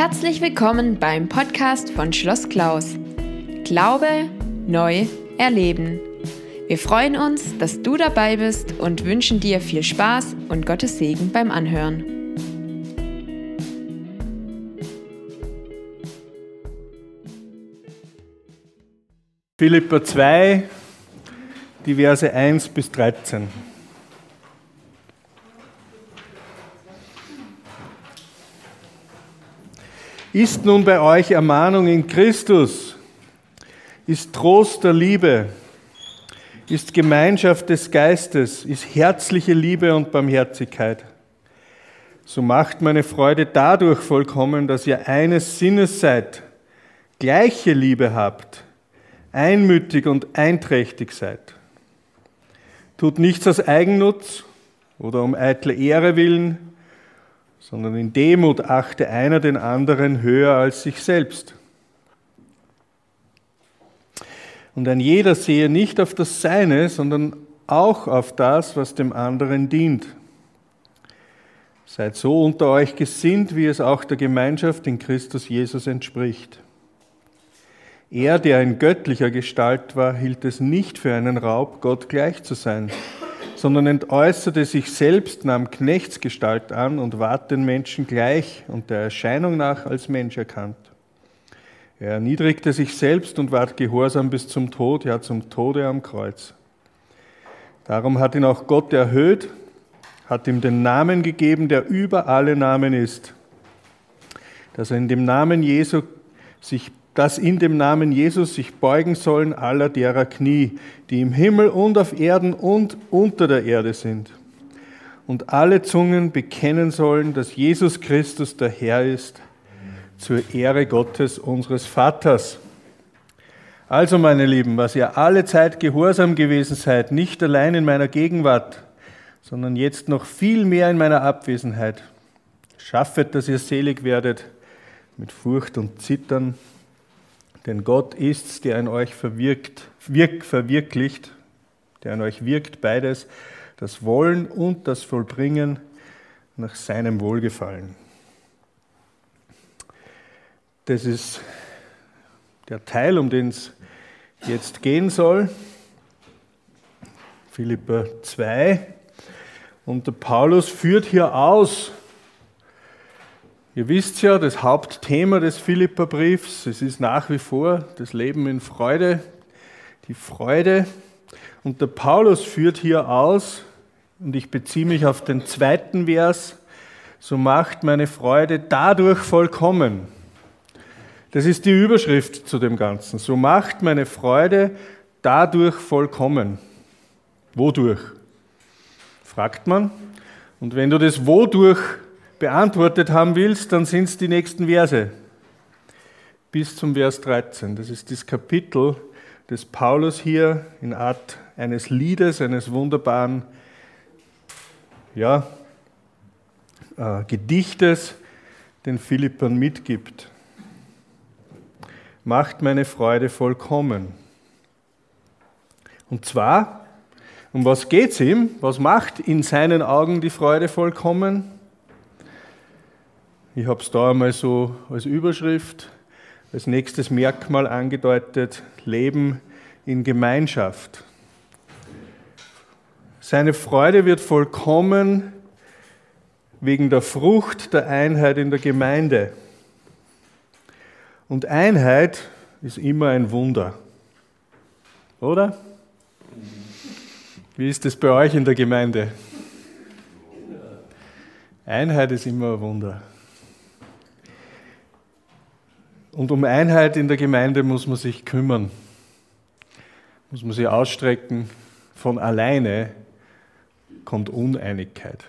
Herzlich willkommen beim Podcast von Schloss Klaus. Glaube neu erleben. Wir freuen uns, dass du dabei bist und wünschen dir viel Spaß und Gottes Segen beim Anhören. Philippa 2, die Verse 1 bis 13. Ist nun bei euch Ermahnung in Christus? Ist Trost der Liebe? Ist Gemeinschaft des Geistes? Ist herzliche Liebe und Barmherzigkeit? So macht meine Freude dadurch vollkommen, dass ihr eines Sinnes seid, gleiche Liebe habt, einmütig und einträchtig seid. Tut nichts aus Eigennutz oder um eitle Ehre willen, sondern in Demut achte einer den anderen höher als sich selbst. Und ein jeder sehe nicht auf das Seine, sondern auch auf das, was dem anderen dient. Seid so unter euch gesinnt, wie es auch der Gemeinschaft in Christus Jesus entspricht. Er, der in göttlicher Gestalt war, hielt es nicht für einen Raub, Gott gleich zu sein sondern entäußerte sich selbst, nahm Knechtsgestalt an und ward den Menschen gleich und der Erscheinung nach als Mensch erkannt. Er erniedrigte sich selbst und ward gehorsam bis zum Tod, ja zum Tode am Kreuz. Darum hat ihn auch Gott erhöht, hat ihm den Namen gegeben, der über alle Namen ist, dass er in dem Namen Jesu sich dass in dem Namen Jesus sich beugen sollen aller derer Knie, die im Himmel und auf Erden und unter der Erde sind. Und alle Zungen bekennen sollen, dass Jesus Christus der Herr ist, zur Ehre Gottes unseres Vaters. Also, meine Lieben, was ihr alle Zeit gehorsam gewesen seid, nicht allein in meiner Gegenwart, sondern jetzt noch viel mehr in meiner Abwesenheit, schaffet, dass ihr selig werdet mit Furcht und Zittern denn Gott ist's, der in euch verwirkt, wirk, verwirklicht, der in euch wirkt, beides, das Wollen und das Vollbringen nach seinem Wohlgefallen. Das ist der Teil, um den es jetzt gehen soll. Philippa 2. Und der Paulus führt hier aus, Ihr wisst ja, das Hauptthema des Philipperbriefs, es ist nach wie vor das Leben in Freude, die Freude. Und der Paulus führt hier aus, und ich beziehe mich auf den zweiten Vers, so macht meine Freude dadurch vollkommen. Das ist die Überschrift zu dem Ganzen. So macht meine Freude dadurch vollkommen. Wodurch? Fragt man. Und wenn du das wodurch beantwortet haben willst, dann sind es die nächsten Verse. Bis zum Vers 13. Das ist das Kapitel des Paulus hier in Art eines Liedes, eines wunderbaren ja, äh, Gedichtes, den Philippern mitgibt. Macht meine Freude vollkommen. Und zwar, um was geht es ihm? Was macht in seinen Augen die Freude vollkommen? Ich habe es da einmal so als Überschrift, als nächstes Merkmal angedeutet, Leben in Gemeinschaft. Seine Freude wird vollkommen wegen der Frucht der Einheit in der Gemeinde. Und Einheit ist immer ein Wunder. Oder? Wie ist es bei euch in der Gemeinde? Einheit ist immer ein Wunder. Und um Einheit in der Gemeinde muss man sich kümmern, muss man sich ausstrecken. Von alleine kommt Uneinigkeit,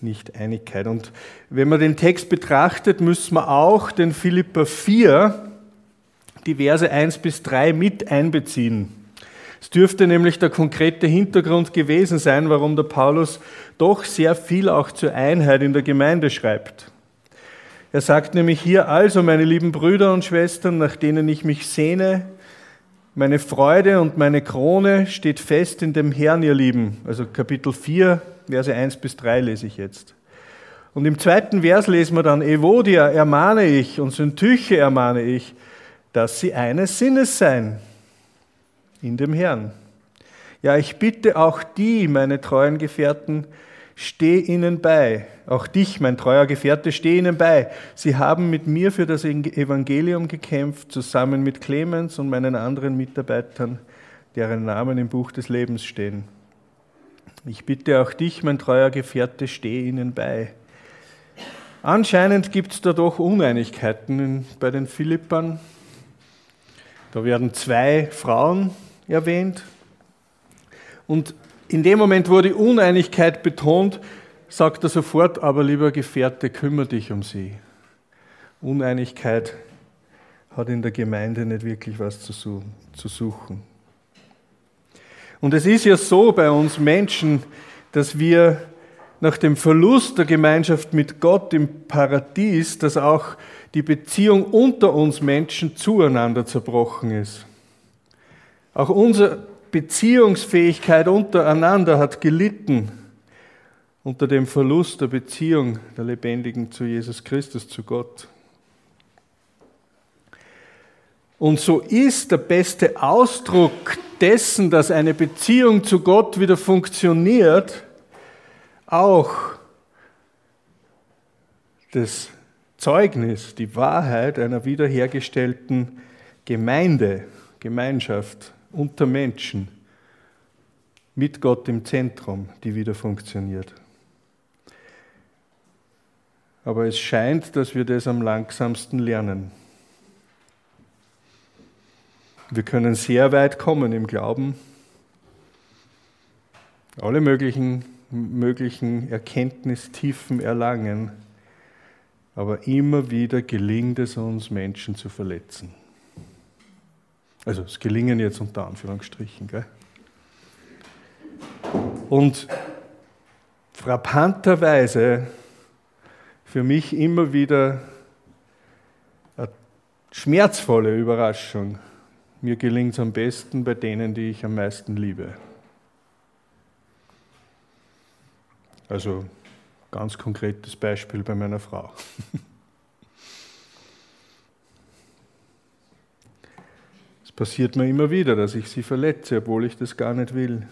nicht Einigkeit. Und wenn man den Text betrachtet, müssen wir auch den Philippa 4, die Verse 1 bis 3 mit einbeziehen. Es dürfte nämlich der konkrete Hintergrund gewesen sein, warum der Paulus doch sehr viel auch zur Einheit in der Gemeinde schreibt. Er sagt nämlich hier, also meine lieben Brüder und Schwestern, nach denen ich mich sehne, meine Freude und meine Krone steht fest in dem Herrn, ihr Lieben. Also Kapitel 4, Verse 1 bis 3 lese ich jetzt. Und im zweiten Vers lesen wir dann, Evodia ermahne ich und Syntyche ermahne ich, dass sie eines Sinnes seien in dem Herrn. Ja, ich bitte auch die, meine treuen Gefährten, steh ihnen bei. Auch dich, mein treuer Gefährte, steh ihnen bei. Sie haben mit mir für das Evangelium gekämpft, zusammen mit Clemens und meinen anderen Mitarbeitern, deren Namen im Buch des Lebens stehen. Ich bitte auch dich, mein treuer Gefährte, steh ihnen bei. Anscheinend gibt es da doch Uneinigkeiten bei den Philippern. Da werden zwei Frauen erwähnt. Und in dem Moment, wo die Uneinigkeit betont, sagt er sofort, aber lieber Gefährte, kümmere dich um sie. Uneinigkeit hat in der Gemeinde nicht wirklich was zu suchen. Und es ist ja so bei uns Menschen, dass wir nach dem Verlust der Gemeinschaft mit Gott im Paradies, dass auch die Beziehung unter uns Menschen zueinander zerbrochen ist. Auch unsere Beziehungsfähigkeit untereinander hat gelitten unter dem Verlust der Beziehung der Lebendigen zu Jesus Christus, zu Gott. Und so ist der beste Ausdruck dessen, dass eine Beziehung zu Gott wieder funktioniert, auch das Zeugnis, die Wahrheit einer wiederhergestellten Gemeinde, Gemeinschaft unter Menschen mit Gott im Zentrum, die wieder funktioniert. Aber es scheint, dass wir das am langsamsten lernen. Wir können sehr weit kommen im Glauben, alle möglichen, möglichen Erkenntnistiefen erlangen, aber immer wieder gelingt es uns, Menschen zu verletzen. Also es gelingen jetzt unter Anführungsstrichen. Gell? Und frappanterweise für mich immer wieder eine schmerzvolle Überraschung mir gelingt es am besten bei denen, die ich am meisten liebe. Also ganz konkretes Beispiel bei meiner Frau. Es passiert mir immer wieder, dass ich sie verletze, obwohl ich das gar nicht will.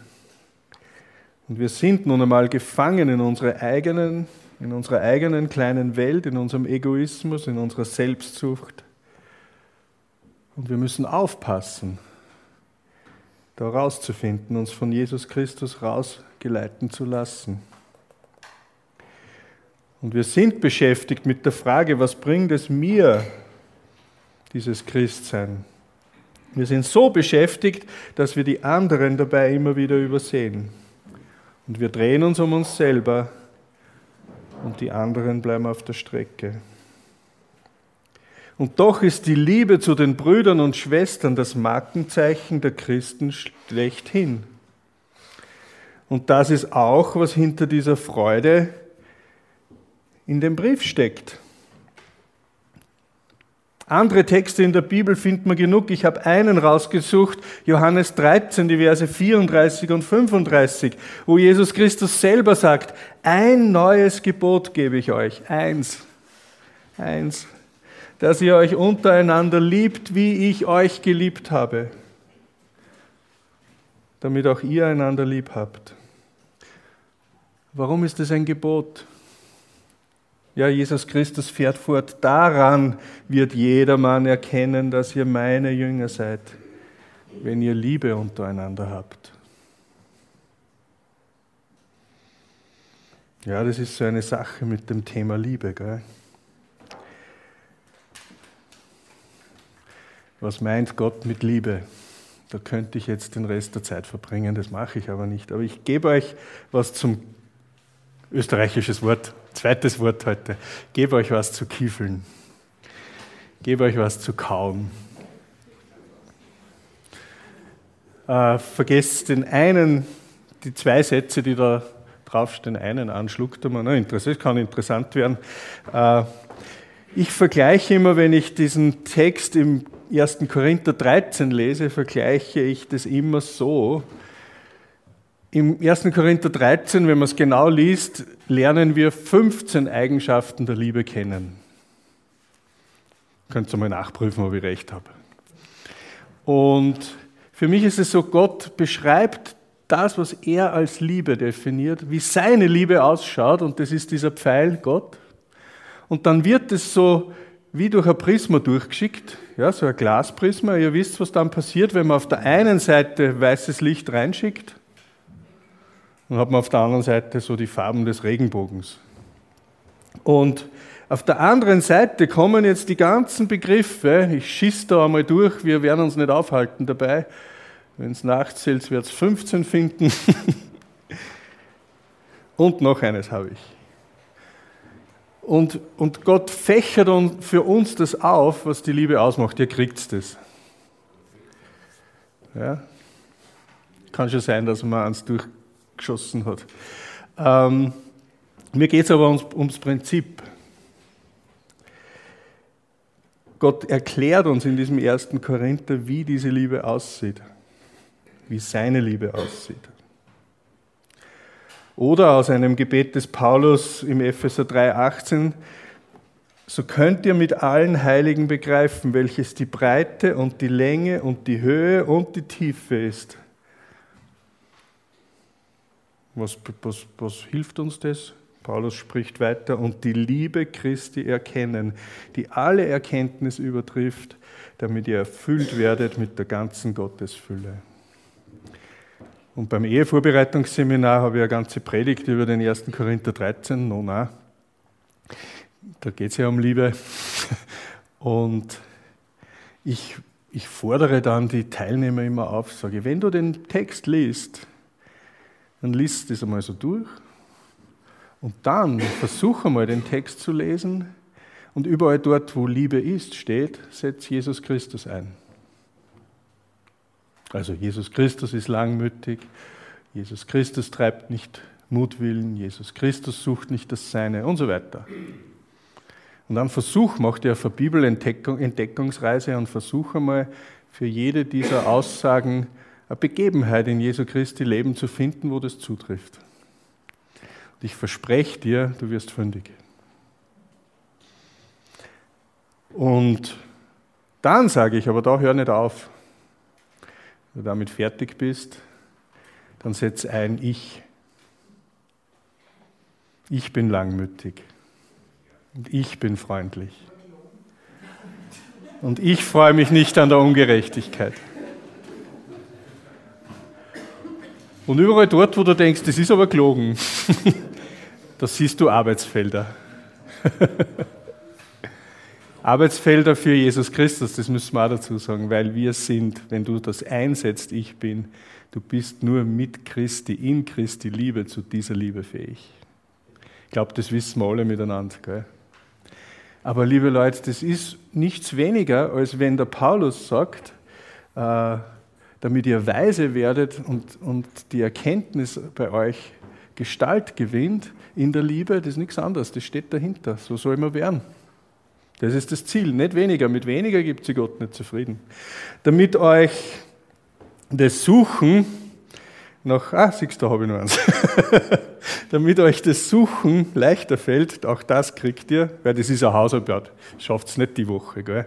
Und wir sind nun einmal gefangen in unserer eigenen, in unserer eigenen kleinen Welt, in unserem Egoismus, in unserer Selbstsucht. Und wir müssen aufpassen, da rauszufinden, uns von Jesus Christus rausgeleiten zu lassen. Und wir sind beschäftigt mit der Frage, was bringt es mir, dieses Christsein? Wir sind so beschäftigt, dass wir die anderen dabei immer wieder übersehen. Und wir drehen uns um uns selber und die anderen bleiben auf der Strecke. Und doch ist die Liebe zu den Brüdern und Schwestern das Markenzeichen der Christen schlechthin. Und das ist auch, was hinter dieser Freude in dem Brief steckt. Andere Texte in der Bibel findet man genug. Ich habe einen rausgesucht, Johannes 13, die Verse 34 und 35, wo Jesus Christus selber sagt, ein neues Gebot gebe ich euch, eins, eins, dass ihr euch untereinander liebt, wie ich euch geliebt habe, damit auch ihr einander lieb habt. Warum ist es ein Gebot? Ja, Jesus Christus fährt fort, daran wird jedermann erkennen, dass ihr meine Jünger seid, wenn ihr Liebe untereinander habt. Ja, das ist so eine Sache mit dem Thema Liebe. Gell? Was meint Gott mit Liebe? Da könnte ich jetzt den Rest der Zeit verbringen, das mache ich aber nicht. Aber ich gebe euch was zum österreichisches Wort, zweites Wort heute. Gebe euch was zu kiefeln. Gebe euch was zu kauen. Äh, vergesst den einen, die zwei Sätze, die da draufstehen, einen anschluckt man. Na, das kann interessant werden. Äh, ich vergleiche immer, wenn ich diesen Text im 1. Korinther 13 lese, vergleiche ich das immer so, Im 1. Korinther 13, wenn man es genau liest, lernen wir 15 Eigenschaften der Liebe kennen. Könnt ihr mal nachprüfen, ob ich recht habe. Und für mich ist es so, Gott beschreibt das, was er als Liebe definiert, wie seine Liebe ausschaut, und das ist dieser Pfeil Gott. Und dann wird es so wie durch ein Prisma durchgeschickt, ja, so ein Glasprisma. Ihr wisst, was dann passiert, wenn man auf der einen Seite weißes Licht reinschickt dann hat man auf der anderen Seite so die Farben des Regenbogens. Und auf der anderen Seite kommen jetzt die ganzen Begriffe, ich schieße da einmal durch, wir werden uns nicht aufhalten dabei. Wenn es nachzählt, wird es 15 finden. und noch eines habe ich. Und, und Gott fächert für uns das auf, was die Liebe ausmacht. Ihr kriegt es. Ja? Kann schon sein, dass man eins durch, geschossen hat. Ähm, mir geht es aber ums, ums Prinzip. Gott erklärt uns in diesem ersten Korinther, wie diese Liebe aussieht, wie seine Liebe aussieht. Oder aus einem Gebet des Paulus im Epheser 3,18, so könnt ihr mit allen Heiligen begreifen, welches die Breite und die Länge und die Höhe und die Tiefe ist was, was, was hilft uns das? Paulus spricht weiter, und die Liebe Christi erkennen, die alle Erkenntnis übertrifft, damit ihr erfüllt werdet mit der ganzen Gottesfülle. Und beim Ehevorbereitungsseminar habe ich eine ganze Predigt über den 1. Korinther 13, Nona. Da geht es ja um Liebe. Und ich, ich fordere dann die Teilnehmer immer auf, sage, wenn du den Text liest, dann liest das einmal so durch und dann versuche einmal den Text zu lesen und überall dort, wo Liebe ist, steht, setz Jesus Christus ein. Also Jesus Christus ist langmütig, Jesus Christus treibt nicht Mutwillen, Jesus Christus sucht nicht das Seine und so weiter. Und dann versuch, mach dir auf eine Bibelentdeckungsreise und versuche einmal für jede dieser Aussagen eine Begebenheit in Jesu Christi Leben zu finden, wo das zutrifft. Und ich verspreche dir, du wirst fündig. Und dann sage ich, aber da hör nicht auf. Wenn du damit fertig bist, dann setz ein Ich. Ich bin langmütig. Und ich bin freundlich. Und ich freue mich nicht an der Ungerechtigkeit. Und überall dort, wo du denkst, das ist aber gelogen, da siehst du Arbeitsfelder. Arbeitsfelder für Jesus Christus, das müssen wir auch dazu sagen, weil wir sind, wenn du das einsetzt, ich bin, du bist nur mit Christi, in Christi Liebe zu dieser Liebe fähig. Ich glaube, das wissen wir alle miteinander. Gell? Aber liebe Leute, das ist nichts weniger, als wenn der Paulus sagt, äh, damit ihr weise werdet und, und die Erkenntnis bei euch Gestalt gewinnt in der Liebe, das ist nichts anderes, das steht dahinter. So soll man werden. Das ist das Ziel, nicht weniger. Mit weniger gibt sie Gott nicht zufrieden. Damit euch das Suchen nach, ah, siehst da habe ich noch eins. Damit euch das Suchen leichter fällt, auch das kriegt ihr, weil das ist ein Hausarbeit. Schafft es nicht die Woche, gell?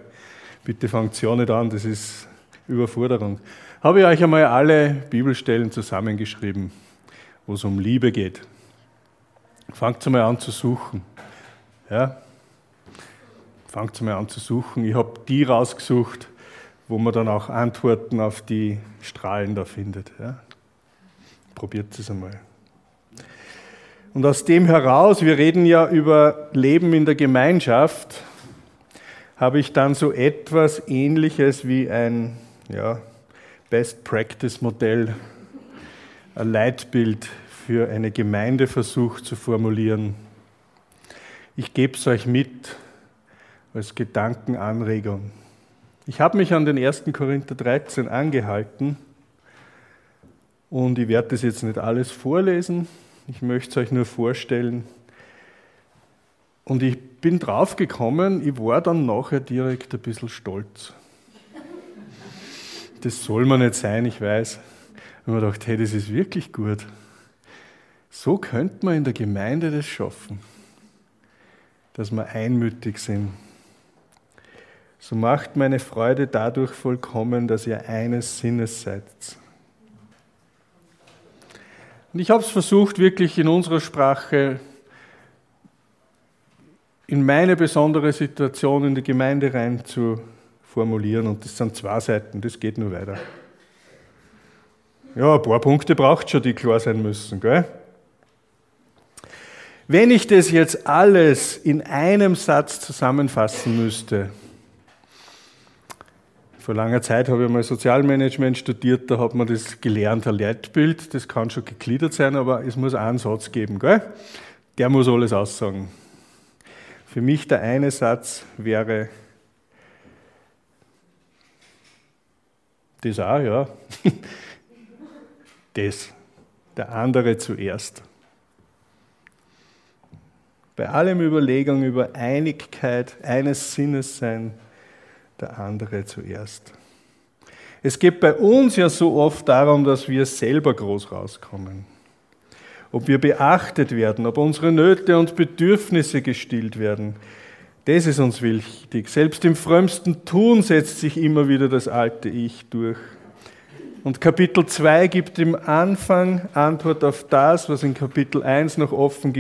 Bitte fangt ja nicht an, das ist Überforderung habe ich euch einmal alle Bibelstellen zusammengeschrieben, wo es um Liebe geht. Fangt mal an zu suchen. Ja? Fangt mal an zu suchen. Ich habe die rausgesucht, wo man dann auch Antworten auf die Strahlen da findet. Ja? Probiert es einmal. Und aus dem heraus, wir reden ja über Leben in der Gemeinschaft, habe ich dann so etwas Ähnliches wie ein, ja, Best Practice Modell, ein Leitbild für eine Gemeinde versucht zu formulieren. Ich gebe es euch mit als Gedankenanregung. Ich habe mich an den 1. Korinther 13 angehalten und ich werde das jetzt nicht alles vorlesen. Ich möchte es euch nur vorstellen. Und ich bin draufgekommen, ich war dann nachher direkt ein bisschen stolz das soll man nicht sein, ich weiß. Und man dachte, hey, das ist wirklich gut. So könnte man in der Gemeinde das schaffen, dass wir einmütig sind. So macht meine Freude dadurch vollkommen, dass ihr eines Sinnes seid. Und ich habe es versucht, wirklich in unserer Sprache, in meine besondere Situation in die Gemeinde rein zu formulieren. Und das sind zwei Seiten, das geht nur weiter. Ja, ein paar Punkte braucht schon, die klar sein müssen. Gell? Wenn ich das jetzt alles in einem Satz zusammenfassen müsste, vor langer Zeit habe ich mal Sozialmanagement studiert, da hat man das gelernt, ein Leitbild, das kann schon gegliedert sein, aber es muss einen Satz geben, gell? Der muss alles aussagen. Für mich der eine Satz wäre, das auch, ja, das, der andere zuerst. Bei allem Überlegung über Einigkeit, eines Sinnes sein, der andere zuerst. Es geht bei uns ja so oft darum, dass wir selber groß rauskommen. Ob wir beachtet werden, ob unsere Nöte und Bedürfnisse gestillt werden. Das ist uns wichtig. Selbst im frömmsten Tun setzt sich immer wieder das alte Ich durch. Und Kapitel 2 gibt im Anfang Antwort auf das, was in Kapitel 1 noch offen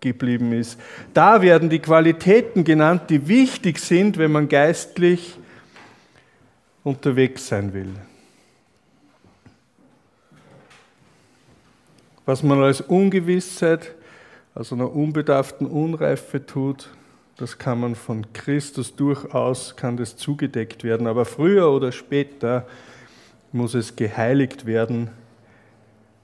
geblieben ist. Da werden die Qualitäten genannt, die wichtig sind, wenn man geistlich unterwegs sein will. Was man als Ungewissheit, also einer unbedarften Unreife tut, das kann man von Christus durchaus, kann das zugedeckt werden. Aber früher oder später muss es geheiligt werden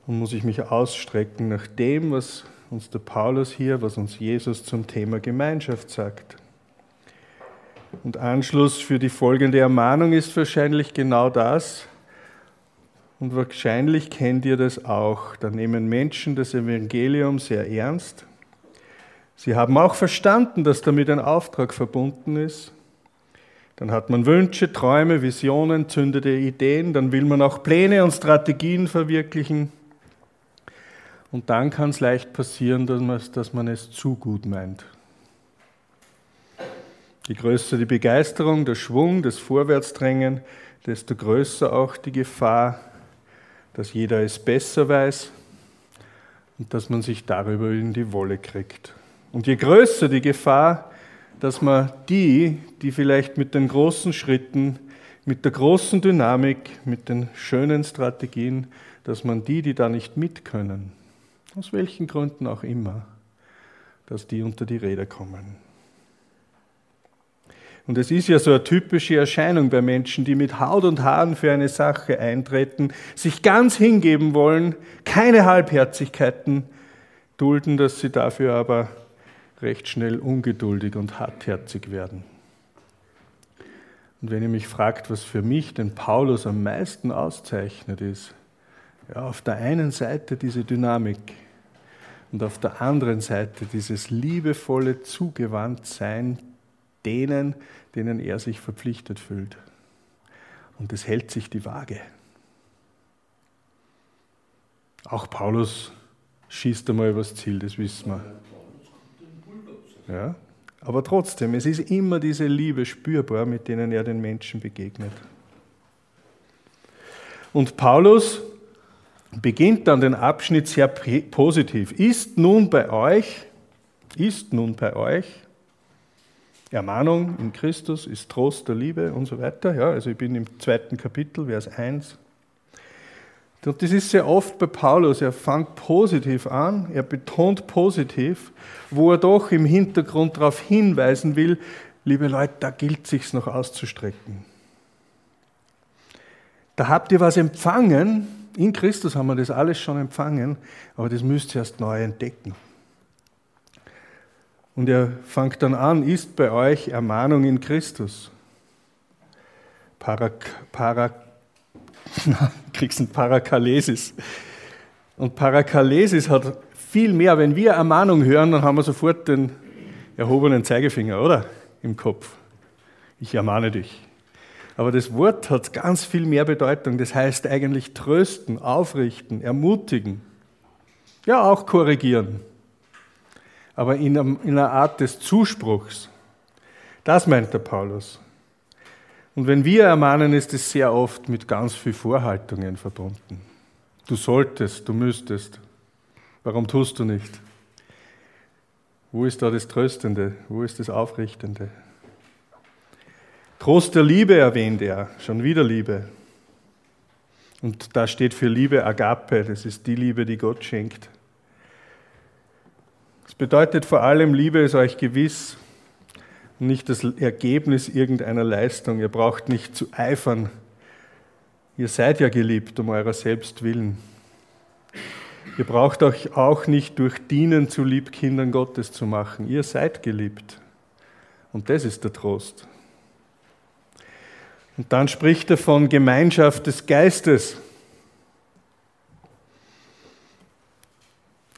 und muss ich mich ausstrecken nach dem, was uns der Paulus hier, was uns Jesus zum Thema Gemeinschaft sagt. Und Anschluss für die folgende Ermahnung ist wahrscheinlich genau das. Und wahrscheinlich kennt ihr das auch. Da nehmen Menschen das Evangelium sehr ernst. Sie haben auch verstanden, dass damit ein Auftrag verbunden ist. Dann hat man Wünsche, Träume, Visionen, zündete Ideen. Dann will man auch Pläne und Strategien verwirklichen. Und dann kann es leicht passieren, dass man, dass man es zu gut meint. Je größer die Begeisterung, der Schwung, das Vorwärtsdrängen, desto größer auch die Gefahr, dass jeder es besser weiß und dass man sich darüber in die Wolle kriegt. Und je größer die Gefahr, dass man die, die vielleicht mit den großen Schritten, mit der großen Dynamik, mit den schönen Strategien, dass man die, die da nicht mit können, aus welchen Gründen auch immer, dass die unter die Räder kommen. Und es ist ja so eine typische Erscheinung bei Menschen, die mit Haut und Haaren für eine Sache eintreten, sich ganz hingeben wollen, keine Halbherzigkeiten dulden, dass sie dafür aber recht schnell ungeduldig und hartherzig werden. Und wenn ihr mich fragt, was für mich den Paulus am meisten auszeichnet, ist, ja, auf der einen Seite diese Dynamik und auf der anderen Seite dieses liebevolle Zugewandtsein denen, denen er sich verpflichtet fühlt. Und es hält sich die Waage. Auch Paulus schießt einmal übers Ziel, das wissen wir. Ja, aber trotzdem, es ist immer diese Liebe spürbar, mit denen er den Menschen begegnet. Und Paulus beginnt dann den Abschnitt sehr positiv. Ist nun bei euch, ist nun bei euch Ermahnung in Christus ist Trost der Liebe und so weiter. Ja, also ich bin im zweiten Kapitel, Vers 1. Und das ist sehr oft bei Paulus. Er fängt positiv an, er betont positiv, wo er doch im Hintergrund darauf hinweisen will, liebe Leute, da gilt es sich noch auszustrecken. Da habt ihr was empfangen, in Christus haben wir das alles schon empfangen, aber das müsst ihr erst neu entdecken. Und er fängt dann an, ist bei euch Ermahnung in Christus. Parak, Parak, kriegst ein Parakalesis. Und Parakalesis hat viel mehr. Wenn wir Ermahnung hören, dann haben wir sofort den erhobenen Zeigefinger, oder? Im Kopf. Ich ermahne dich. Aber das Wort hat ganz viel mehr Bedeutung. Das heißt eigentlich trösten, aufrichten, ermutigen. Ja, auch korrigieren. Aber in einer Art des Zuspruchs. Das meint der Paulus. Und wenn wir ermahnen, ist es sehr oft mit ganz viel Vorhaltungen verbunden. Du solltest, du müsstest. Warum tust du nicht? Wo ist da das Tröstende? Wo ist das Aufrichtende? Trost der Liebe erwähnt er, schon wieder Liebe. Und da steht für Liebe Agape, das ist die Liebe, die Gott schenkt. Es bedeutet vor allem, Liebe ist euch gewiss, nicht das Ergebnis irgendeiner Leistung. Ihr braucht nicht zu eifern. Ihr seid ja geliebt um eurer selbst willen. Ihr braucht euch auch nicht durch Dienen zu Liebkindern Gottes zu machen. Ihr seid geliebt. Und das ist der Trost. Und dann spricht er von Gemeinschaft des Geistes.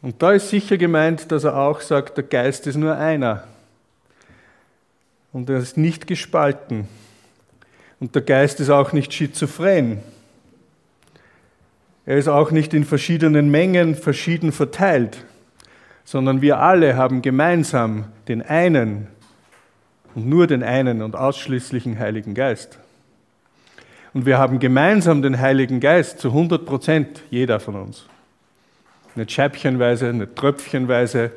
Und da ist sicher gemeint, dass er auch sagt, der Geist ist nur einer. Und er ist nicht gespalten. Und der Geist ist auch nicht schizophren. Er ist auch nicht in verschiedenen Mengen verschieden verteilt, sondern wir alle haben gemeinsam den einen und nur den einen und ausschließlichen Heiligen Geist. Und wir haben gemeinsam den Heiligen Geist zu 100 Prozent, jeder von uns. Nicht scheibchenweise, nicht tröpfchenweise,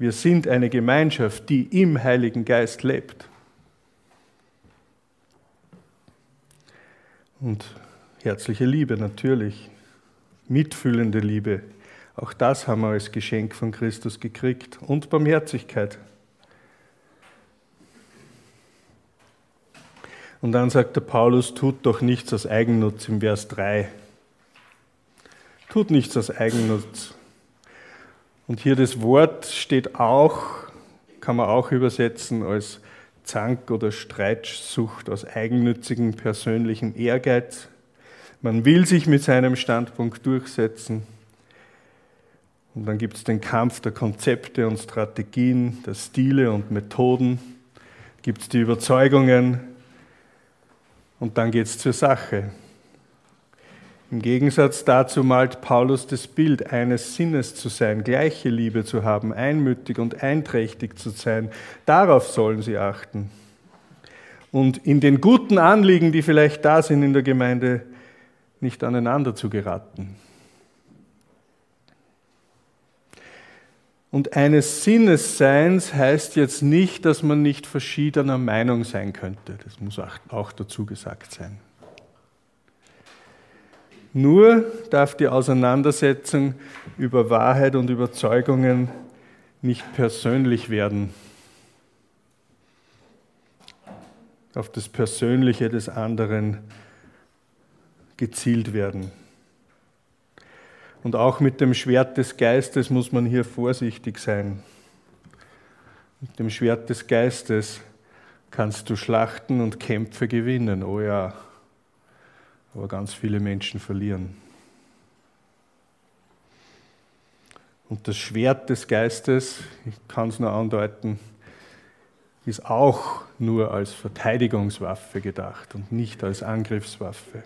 wir sind eine Gemeinschaft, die im Heiligen Geist lebt. Und herzliche Liebe natürlich, mitfühlende Liebe, auch das haben wir als Geschenk von Christus gekriegt. Und Barmherzigkeit. Und dann sagt der Paulus, tut doch nichts aus Eigennutz im Vers 3. Tut nichts aus Eigennutz. Und hier das Wort steht auch, kann man auch übersetzen als Zank oder Streitsucht aus eigennützigem persönlichem Ehrgeiz. Man will sich mit seinem Standpunkt durchsetzen. Und dann gibt es den Kampf der Konzepte und Strategien, der Stile und Methoden, gibt es die Überzeugungen und dann geht es zur Sache. Im Gegensatz dazu malt Paulus das Bild, eines Sinnes zu sein, gleiche Liebe zu haben, einmütig und einträchtig zu sein. Darauf sollen sie achten. Und in den guten Anliegen, die vielleicht da sind in der Gemeinde, nicht aneinander zu geraten. Und eines Sinnesseins heißt jetzt nicht, dass man nicht verschiedener Meinung sein könnte. Das muss auch dazu gesagt sein. Nur darf die Auseinandersetzung über Wahrheit und Überzeugungen nicht persönlich werden, auf das Persönliche des anderen gezielt werden. Und auch mit dem Schwert des Geistes muss man hier vorsichtig sein. Mit dem Schwert des Geistes kannst du Schlachten und Kämpfe gewinnen, oh ja aber ganz viele Menschen verlieren. Und das Schwert des Geistes, ich kann es nur andeuten, ist auch nur als Verteidigungswaffe gedacht und nicht als Angriffswaffe.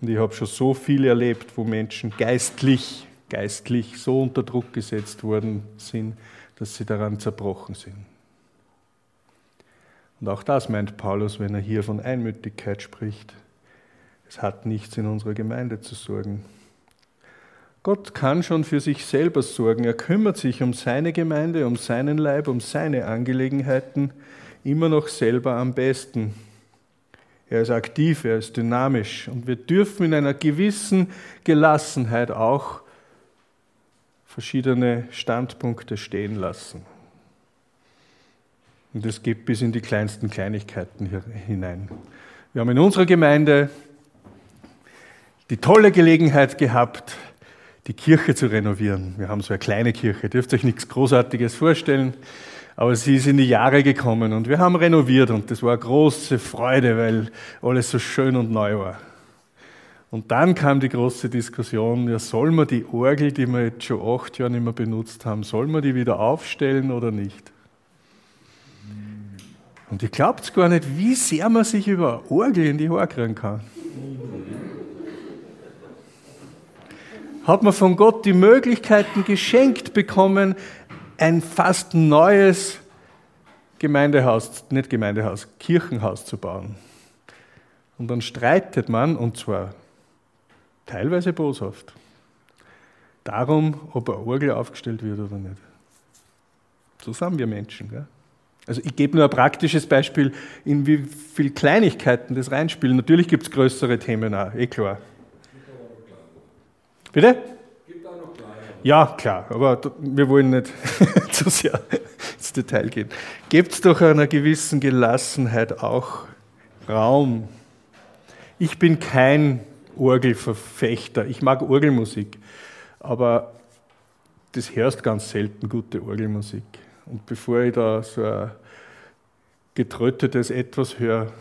Und ich habe schon so viel erlebt, wo Menschen geistlich, geistlich so unter Druck gesetzt worden sind, dass sie daran zerbrochen sind. Und auch das meint Paulus, wenn er hier von Einmütigkeit spricht. Es hat nichts in unserer Gemeinde zu sorgen. Gott kann schon für sich selber sorgen. Er kümmert sich um seine Gemeinde, um seinen Leib, um seine Angelegenheiten immer noch selber am besten. Er ist aktiv, er ist dynamisch und wir dürfen in einer gewissen Gelassenheit auch verschiedene Standpunkte stehen lassen. Und das geht bis in die kleinsten Kleinigkeiten hier hinein. Wir haben in unserer Gemeinde die tolle Gelegenheit gehabt, die Kirche zu renovieren. Wir haben so eine kleine Kirche, dürft euch nichts Großartiges vorstellen, aber sie ist in die Jahre gekommen und wir haben renoviert und das war eine große Freude, weil alles so schön und neu war. Und dann kam die große Diskussion, ja, soll man die Orgel, die wir jetzt schon acht Jahre nicht mehr benutzt haben, soll man die wieder aufstellen oder nicht? Und ich glaubt gar nicht, wie sehr man sich über Orgel in die Haare kriegen kann. Hat man von Gott die Möglichkeiten geschenkt bekommen, ein fast neues Gemeindehaus, nicht Gemeindehaus, Kirchenhaus zu bauen. Und dann streitet man, und zwar teilweise boshaft, darum, ob eine Orgel aufgestellt wird oder nicht. So sind wir Menschen. Gell? Also ich gebe nur ein praktisches Beispiel, in wie viele Kleinigkeiten das reinspielen. Natürlich gibt es größere Themen auch, eh klar. Bitte? Ja, klar, aber wir wollen nicht zu sehr ins Detail gehen. Gebt es doch einer gewissen Gelassenheit auch Raum. Ich bin kein Orgelverfechter. Ich mag Orgelmusik, aber das hörst ganz selten gute Orgelmusik. Und bevor ich da so ein getrötetes Etwas höre,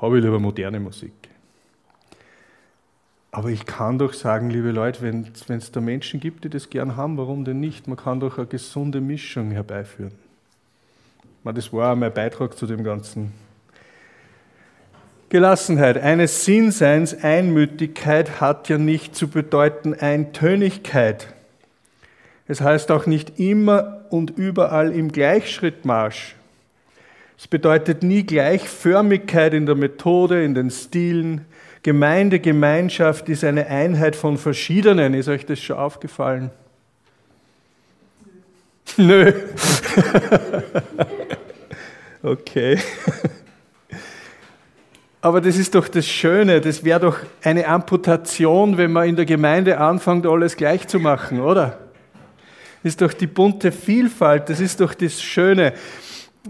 habe ich lieber moderne Musik. Aber ich kann doch sagen, liebe Leute, wenn es da Menschen gibt, die das gern haben, warum denn nicht? Man kann doch eine gesunde Mischung herbeiführen. Das war auch mein Beitrag zu dem Ganzen. Gelassenheit eines Sinnseins, Einmütigkeit hat ja nicht zu bedeuten Eintönigkeit. Es heißt auch nicht immer und überall im Gleichschrittmarsch. Es bedeutet nie Gleichförmigkeit in der Methode, in den Stilen. Gemeinde, Gemeinschaft ist eine Einheit von verschiedenen. Ist euch das schon aufgefallen? Nö. okay. Aber das ist doch das Schöne, das wäre doch eine Amputation, wenn man in der Gemeinde anfängt, alles gleich zu machen, oder? ist doch die bunte Vielfalt, das ist doch das Schöne.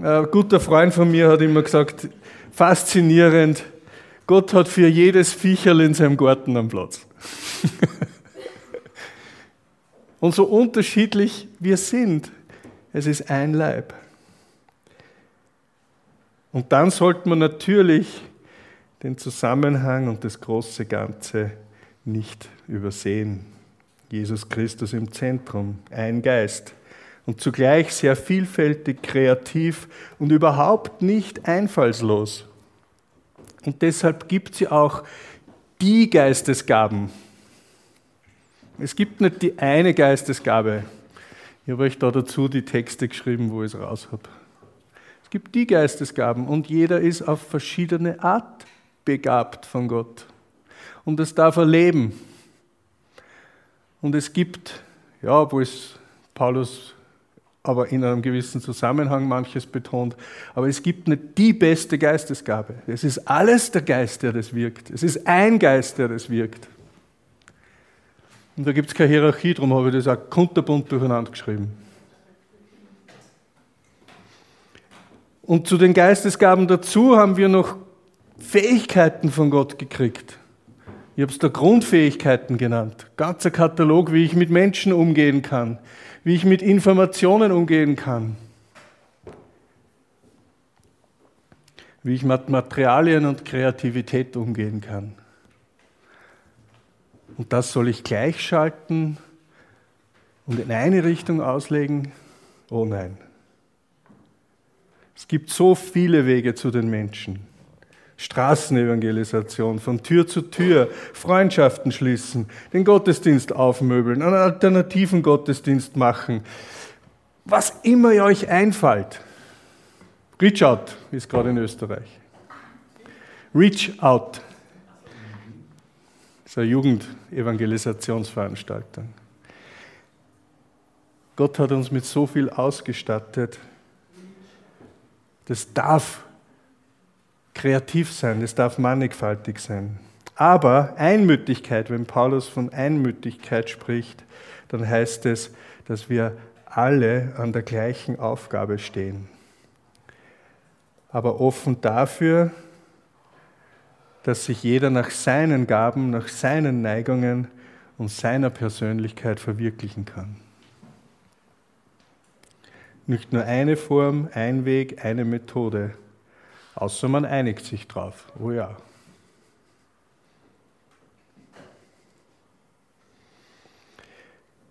Ein guter Freund von mir hat immer gesagt, faszinierend, Gott hat für jedes Viecherl in seinem Garten einen Platz. Und so unterschiedlich wir sind, es ist ein Leib. Und dann sollte man natürlich den Zusammenhang und das große Ganze nicht übersehen. Jesus Christus im Zentrum, ein Geist und zugleich sehr vielfältig, kreativ und überhaupt nicht einfallslos. Und deshalb gibt sie auch die Geistesgaben. Es gibt nicht die eine Geistesgabe. Ich habe euch da dazu die Texte geschrieben, wo ich es raus habe. Es gibt die Geistesgaben und jeder ist auf verschiedene Art begabt von Gott. Und das darf er leben. Und es gibt, ja, wo es Paulus aber in einem gewissen Zusammenhang manches betont, aber es gibt nicht die beste Geistesgabe. Es ist alles der Geist, der das wirkt. Es ist ein Geist, der das wirkt. Und da gibt es keine Hierarchie, darum habe ich das auch kunterbunt durcheinander geschrieben. Und zu den Geistesgaben dazu haben wir noch Fähigkeiten von Gott gekriegt. Ich habe es da Grundfähigkeiten genannt. Ganzer Katalog, wie ich mit Menschen umgehen kann, wie ich mit Informationen umgehen kann, wie ich mit Materialien und Kreativität umgehen kann. Und das soll ich gleichschalten und in eine Richtung auslegen? Oh nein. Es gibt so viele Wege zu den Menschen. Straßenevangelisation, von Tür zu Tür, Freundschaften schließen, den Gottesdienst aufmöbeln, einen alternativen Gottesdienst machen, was immer ihr euch einfällt. Reach Out ist gerade in Österreich. Reach Out. Das ist eine Jugendevangelisationsveranstaltung. Gott hat uns mit so viel ausgestattet. Das darf kreativ sein, es darf mannigfaltig sein. Aber Einmütigkeit, wenn Paulus von Einmütigkeit spricht, dann heißt es, dass wir alle an der gleichen Aufgabe stehen. Aber offen dafür, dass sich jeder nach seinen Gaben, nach seinen Neigungen und seiner Persönlichkeit verwirklichen kann. Nicht nur eine Form, ein Weg, eine Methode, Außer man einigt sich drauf. Oh ja.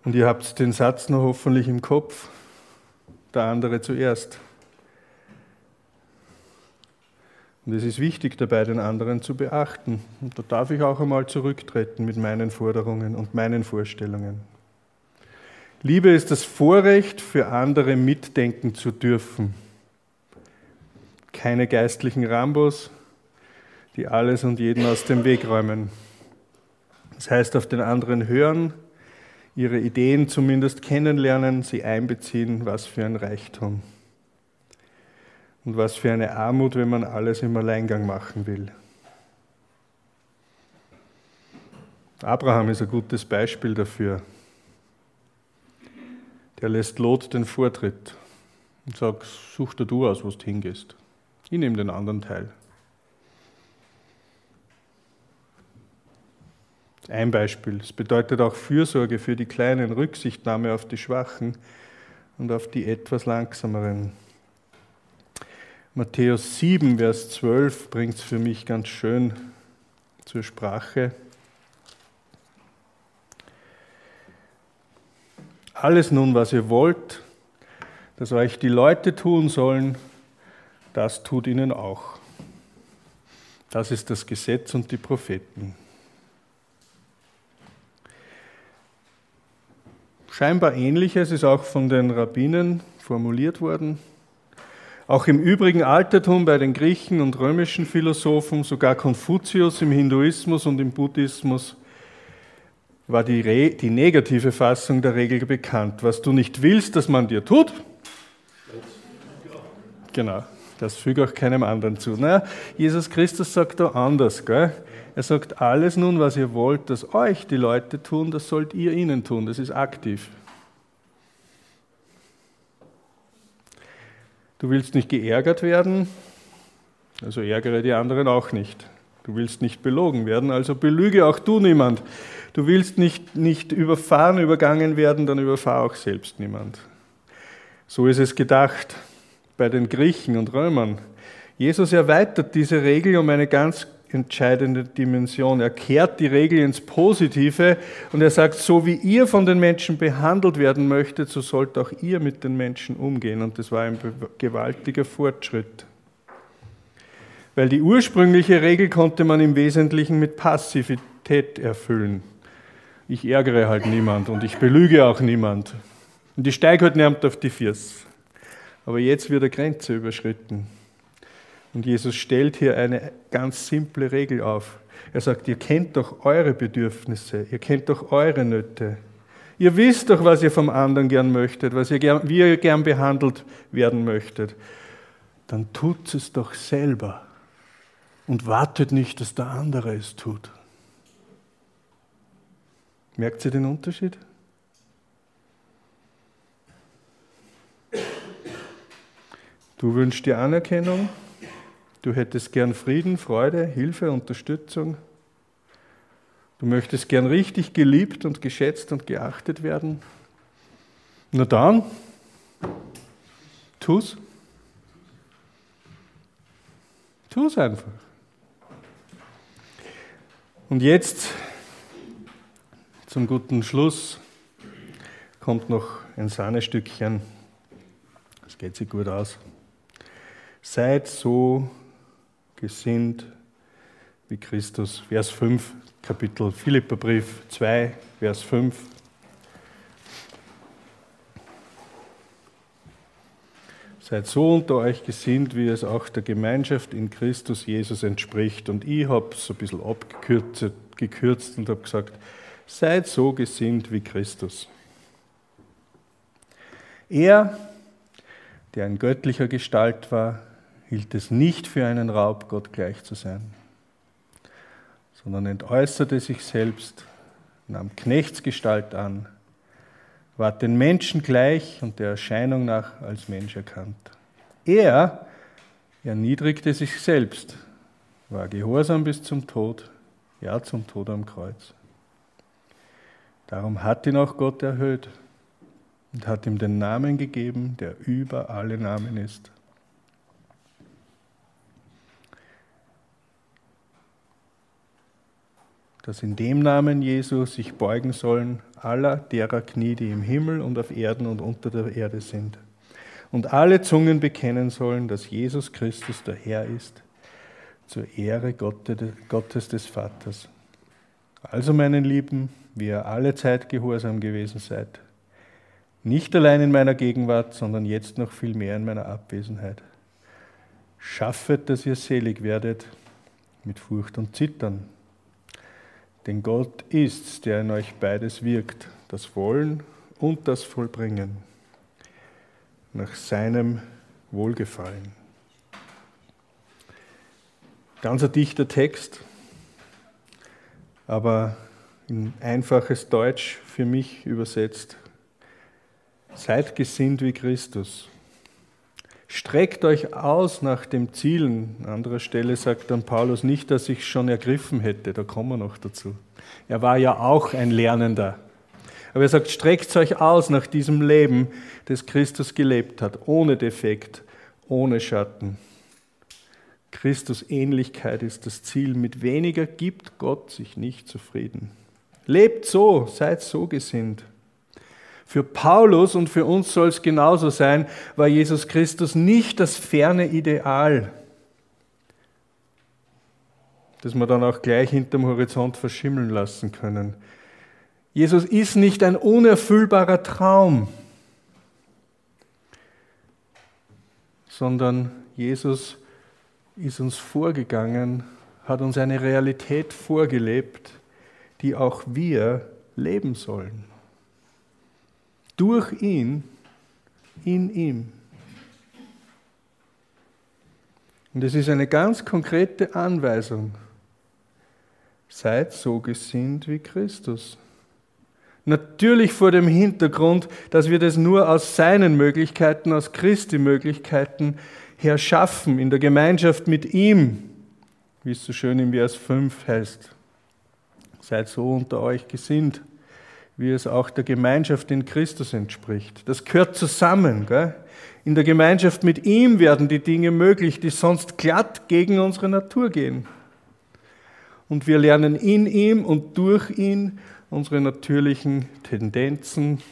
Und ihr habt den Satz noch hoffentlich im Kopf, der andere zuerst. Und es ist wichtig dabei, den anderen zu beachten. Und da darf ich auch einmal zurücktreten mit meinen Forderungen und meinen Vorstellungen. Liebe ist das Vorrecht, für andere mitdenken zu dürfen. Keine geistlichen Rambos, die alles und jeden aus dem Weg räumen. Das heißt, auf den anderen hören, ihre Ideen zumindest kennenlernen, sie einbeziehen, was für ein Reichtum. Und was für eine Armut, wenn man alles im Alleingang machen will. Abraham ist ein gutes Beispiel dafür. Der lässt Lot den Vortritt und sagt, such dir du aus, wo du hingehst. Ich nehme den anderen Teil. Ein Beispiel. Es bedeutet auch Fürsorge für die Kleinen, Rücksichtnahme auf die Schwachen und auf die etwas Langsameren. Matthäus 7, Vers 12 bringt es für mich ganz schön zur Sprache. Alles nun, was ihr wollt, dass euch die Leute tun sollen, das tut ihnen auch. Das ist das Gesetz und die Propheten. Scheinbar ähnliches ist auch von den Rabbinen formuliert worden. Auch im übrigen Altertum bei den Griechen und römischen Philosophen, sogar Konfuzius im Hinduismus und im Buddhismus, war die, Re die negative Fassung der Regel bekannt. Was du nicht willst, dass man dir tut, genau, das füge auch keinem anderen zu. Naja, Jesus Christus sagt da anders. Gell? Er sagt, alles nun, was ihr wollt, dass euch die Leute tun, das sollt ihr ihnen tun. Das ist aktiv. Du willst nicht geärgert werden, also ärgere die anderen auch nicht. Du willst nicht belogen werden, also belüge auch du niemand. Du willst nicht, nicht überfahren, übergangen werden, dann überfahr auch selbst niemand. So ist es gedacht bei den Griechen und Römern. Jesus erweitert diese Regel um eine ganz entscheidende Dimension. Er kehrt die Regel ins Positive und er sagt, so wie ihr von den Menschen behandelt werden möchtet, so sollt auch ihr mit den Menschen umgehen. Und das war ein gewaltiger Fortschritt. Weil die ursprüngliche Regel konnte man im Wesentlichen mit Passivität erfüllen. Ich ärgere halt niemand und ich belüge auch niemand. Und ich steige halt niemand auf die Füße. Aber jetzt wird eine Grenze überschritten. Und Jesus stellt hier eine ganz simple Regel auf. Er sagt, ihr kennt doch eure Bedürfnisse, ihr kennt doch eure Nöte. Ihr wisst doch, was ihr vom anderen gern möchtet, was ihr gern, wie ihr gern behandelt werden möchtet. Dann tut es doch selber und wartet nicht, dass der andere es tut. Merkt ihr den Unterschied? Du wünschst dir Anerkennung, Du hättest gern Frieden, Freude, Hilfe, Unterstützung. Du möchtest gern richtig geliebt und geschätzt und geachtet werden. Na dann, tu's. Tu's einfach. Und jetzt zum guten Schluss kommt noch ein Sahnestückchen. Das geht sich gut aus. Seid so gesinnt wie Christus. Vers 5, Kapitel Philipperbrief 2, Vers 5. Seid so unter euch gesinnt, wie es auch der Gemeinschaft in Christus Jesus entspricht. Und ich habe es ein bisschen abgekürzt gekürzt und habe gesagt, seid so gesinnt wie Christus. Er, der in göttlicher Gestalt war, hielt es nicht für einen Raub, Gott gleich zu sein, sondern entäußerte sich selbst, nahm Knechtsgestalt an, ward den Menschen gleich und der Erscheinung nach als Mensch erkannt. Er erniedrigte sich selbst, war gehorsam bis zum Tod, ja zum Tod am Kreuz. Darum hat ihn auch Gott erhöht und hat ihm den Namen gegeben, der über alle Namen ist dass in dem Namen Jesu sich beugen sollen aller derer Knie, die im Himmel und auf Erden und unter der Erde sind. Und alle Zungen bekennen sollen, dass Jesus Christus der Herr ist, zur Ehre Gottes des Vaters. Also, meine Lieben, wie ihr alle Zeit gehorsam gewesen seid, nicht allein in meiner Gegenwart, sondern jetzt noch viel mehr in meiner Abwesenheit. Schaffet, dass ihr selig werdet mit Furcht und Zittern. Denn Gott ist's, der in euch beides wirkt, das Wollen und das Vollbringen, nach seinem Wohlgefallen. Ganz ein dichter Text, aber in einfaches Deutsch für mich übersetzt. Seid gesinnt wie Christus. Streckt euch aus nach dem Zielen. An anderer Stelle sagt dann Paulus nicht, dass ich schon ergriffen hätte, da kommen wir noch dazu. Er war ja auch ein Lernender. Aber er sagt, streckt euch aus nach diesem Leben, das Christus gelebt hat, ohne Defekt, ohne Schatten. Christus Ähnlichkeit ist das Ziel. Mit weniger gibt Gott sich nicht zufrieden. Lebt so, seid so gesinnt. Für Paulus und für uns soll es genauso sein, war Jesus Christus nicht das ferne Ideal, das wir dann auch gleich hinterm Horizont verschimmeln lassen können. Jesus ist nicht ein unerfüllbarer Traum, sondern Jesus ist uns vorgegangen, hat uns eine Realität vorgelebt, die auch wir leben sollen. Durch ihn, in ihm. Und es ist eine ganz konkrete Anweisung. Seid so gesinnt wie Christus. Natürlich vor dem Hintergrund, dass wir das nur aus seinen Möglichkeiten, aus Christi Möglichkeiten her schaffen, in der Gemeinschaft mit ihm, wie es so schön im Vers 5 heißt. Seid so unter euch gesinnt, wie es auch der Gemeinschaft in Christus entspricht. Das gehört zusammen. Gell? In der Gemeinschaft mit ihm werden die Dinge möglich, die sonst glatt gegen unsere Natur gehen. Und wir lernen in ihm und durch ihn unsere natürlichen Tendenzen,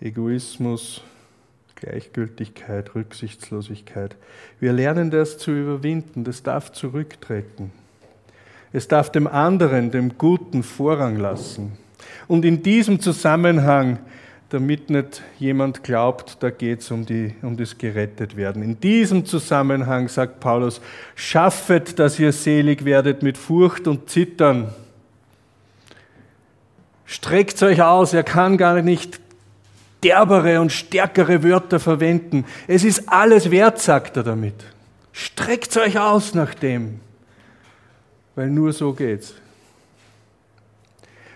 Egoismus, Gleichgültigkeit, Rücksichtslosigkeit. Wir lernen das zu überwinden, das darf zurücktreten. Es darf dem anderen, dem Guten Vorrang lassen. Und in diesem Zusammenhang, damit nicht jemand glaubt, da geht es um, um das Gerettetwerden. In diesem Zusammenhang sagt Paulus, schaffet, dass ihr selig werdet mit Furcht und Zittern. Streckt euch aus, er kann gar nicht derbere und stärkere Wörter verwenden. Es ist alles wert, sagt er damit. Streckt euch aus nach dem, weil nur so geht's.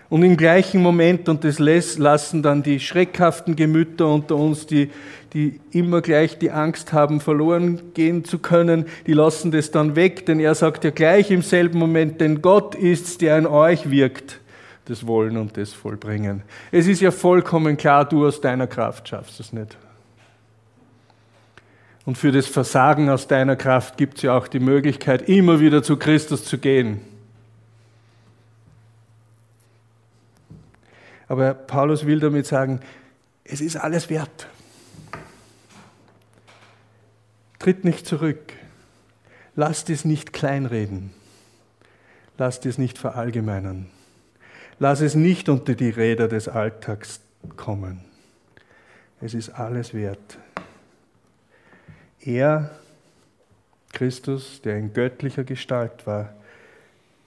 Und im gleichen Moment, und das lassen dann die schreckhaften Gemüter unter uns, die, die immer gleich die Angst haben, verloren gehen zu können, die lassen das dann weg, denn er sagt ja gleich im selben Moment, denn Gott ist's, der in euch wirkt das Wollen und das Vollbringen. Es ist ja vollkommen klar, du aus deiner Kraft schaffst es nicht. Und für das Versagen aus deiner Kraft gibt es ja auch die Möglichkeit, immer wieder zu Christus zu gehen. Aber Paulus will damit sagen, es ist alles wert. Tritt nicht zurück. Lasst es nicht kleinreden. Lasst es nicht verallgemeinern. Lass es nicht unter die Räder des Alltags kommen. Es ist alles wert. Er, Christus, der in göttlicher Gestalt war,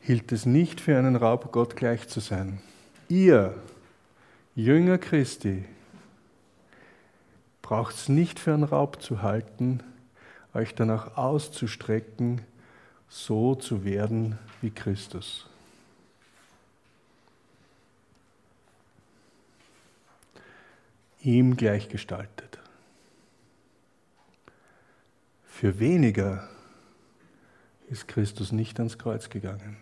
hielt es nicht für einen Raub, Gott gleich zu sein. Ihr, Jünger Christi, braucht es nicht für einen Raub zu halten, euch danach auszustrecken, so zu werden wie Christus. ihm gleichgestaltet. Für weniger ist Christus nicht ans Kreuz gegangen.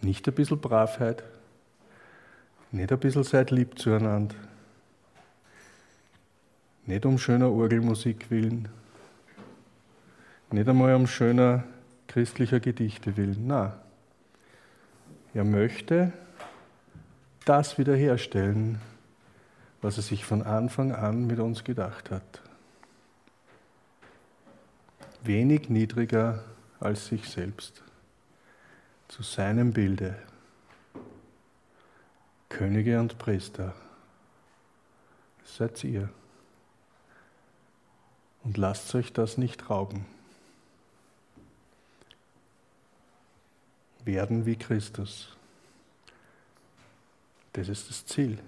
Nicht ein bisschen Bravheit, nicht ein bisschen seid lieb zueinander, nicht um schöner Orgelmusik willen, nicht einmal um schöner christlicher Gedichte willen. Na, er möchte das wiederherstellen, was er sich von Anfang an mit uns gedacht hat. wenig niedriger als sich selbst, zu seinem Bilde, Könige und Priester, seid ihr. Und lasst euch das nicht rauben. Werden wie Christus. Das ist das Ziel.